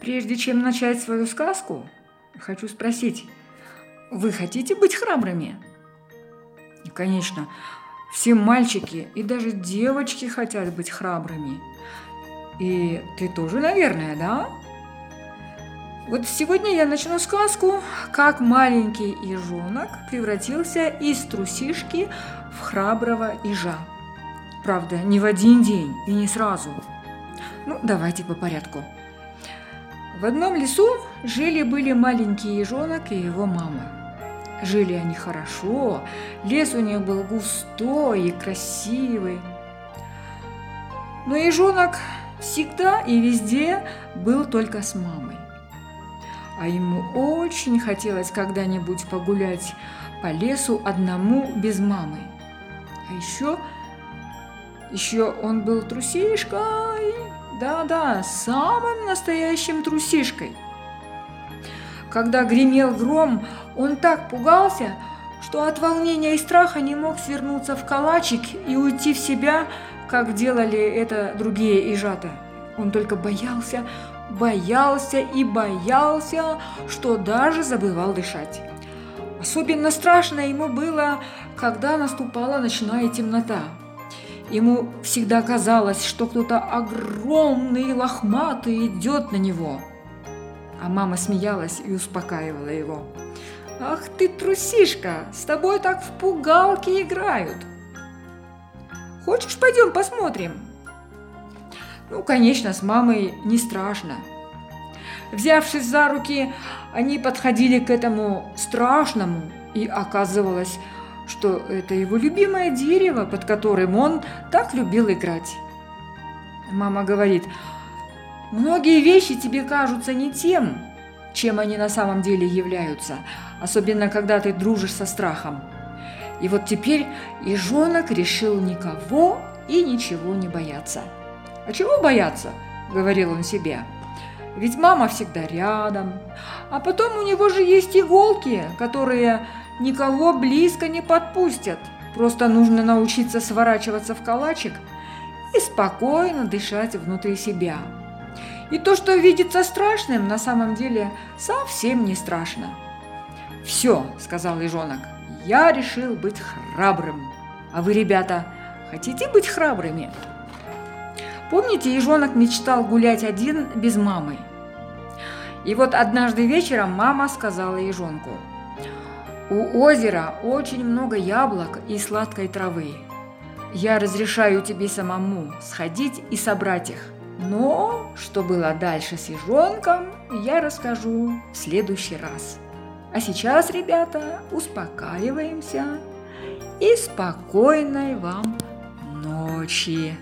Прежде чем начать свою сказку, хочу спросить, вы хотите быть храбрыми? Конечно, все мальчики и даже девочки хотят быть храбрыми. И ты тоже, наверное, да? Вот сегодня я начну сказку, как маленький ежонок превратился из трусишки в храброго ежа. Правда, не в один день и не сразу. Ну, давайте по порядку. В одном лесу жили-были маленький ежонок и его мама. Жили они хорошо, лес у них был густой и красивый. Но ежонок всегда и везде был только с мамой. А ему очень хотелось когда-нибудь погулять по лесу одному без мамы. А еще, еще он был трусишкой, да-да, самым настоящим трусишкой. Когда гремел гром, он так пугался, что от волнения и страха не мог свернуться в калачик и уйти в себя, как делали это другие ижата. Он только боялся, боялся и боялся, что даже забывал дышать. Особенно страшно ему было, когда наступала ночная темнота. Ему всегда казалось, что кто-то огромный и лохматый идет на него. А мама смеялась и успокаивала его. «Ах ты трусишка, с тобой так в пугалки играют!» «Хочешь, пойдем посмотрим?» Ну, конечно, с мамой не страшно. Взявшись за руки, они подходили к этому страшному, и оказывалось, что это его любимое дерево, под которым он так любил играть. Мама говорит, многие вещи тебе кажутся не тем, чем они на самом деле являются, особенно когда ты дружишь со страхом. И вот теперь ежонок решил никого и ничего не бояться. «А чего бояться?» – говорил он себе. «Ведь мама всегда рядом. А потом у него же есть иголки, которые никого близко не подпустят. Просто нужно научиться сворачиваться в калачик и спокойно дышать внутри себя. И то, что видится страшным, на самом деле совсем не страшно. «Все», – сказал ежонок, – «я решил быть храбрым. А вы, ребята, хотите быть храбрыми?» Помните, ежонок мечтал гулять один без мамы? И вот однажды вечером мама сказала ежонку, «У озера очень много яблок и сладкой травы. Я разрешаю тебе самому сходить и собрать их. Но что было дальше с ежонком, я расскажу в следующий раз. А сейчас, ребята, успокаиваемся и спокойной вам ночи.